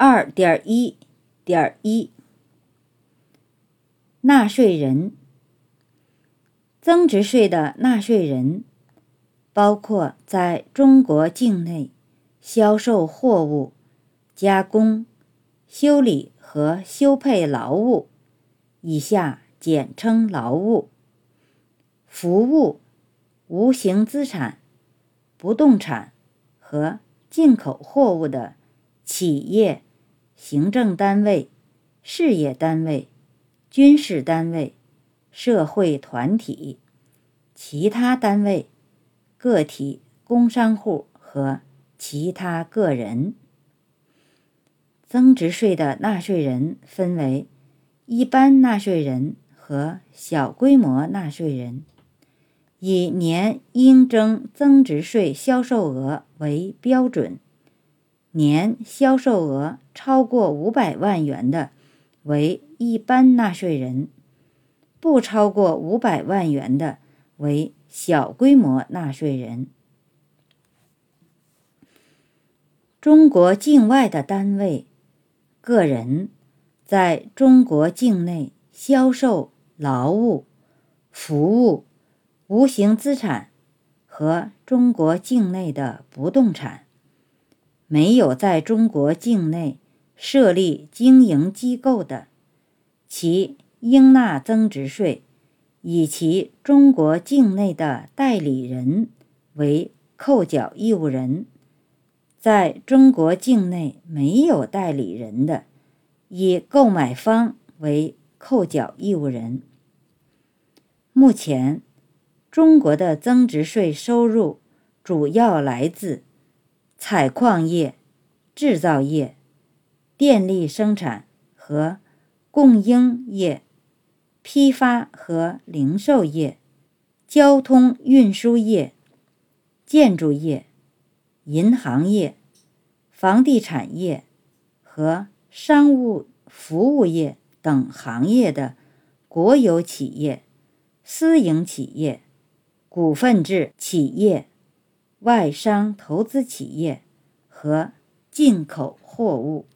二点一点一，纳税人，增值税的纳税人包括在中国境内销售货物、加工、修理和修配劳务（以下简称劳务）、服务、无形资产、不动产和进口货物的企业。行政单位、事业单位、军事单位、社会团体、其他单位、个体工商户和其他个人。增值税的纳税人分为一般纳税人和小规模纳税人，以年应征增值税销售额为标准。年销售额超过五百万元的为一般纳税人，不超过五百万元的为小规模纳税人。中国境外的单位、个人在中国境内销售劳务、服务、无形资产和中国境内的不动产。没有在中国境内设立经营机构的，其应纳增值税，以其中国境内的代理人为扣缴义务人；在中国境内没有代理人的，以购买方为扣缴义务人。目前，中国的增值税收入主要来自。采矿业、制造业、电力生产和供应业、批发和零售业、交通运输业、建筑业、银行业、房地产业和商务服务业等行业的国有企业、私营企业、股份制企业。外商投资企业和进口货物。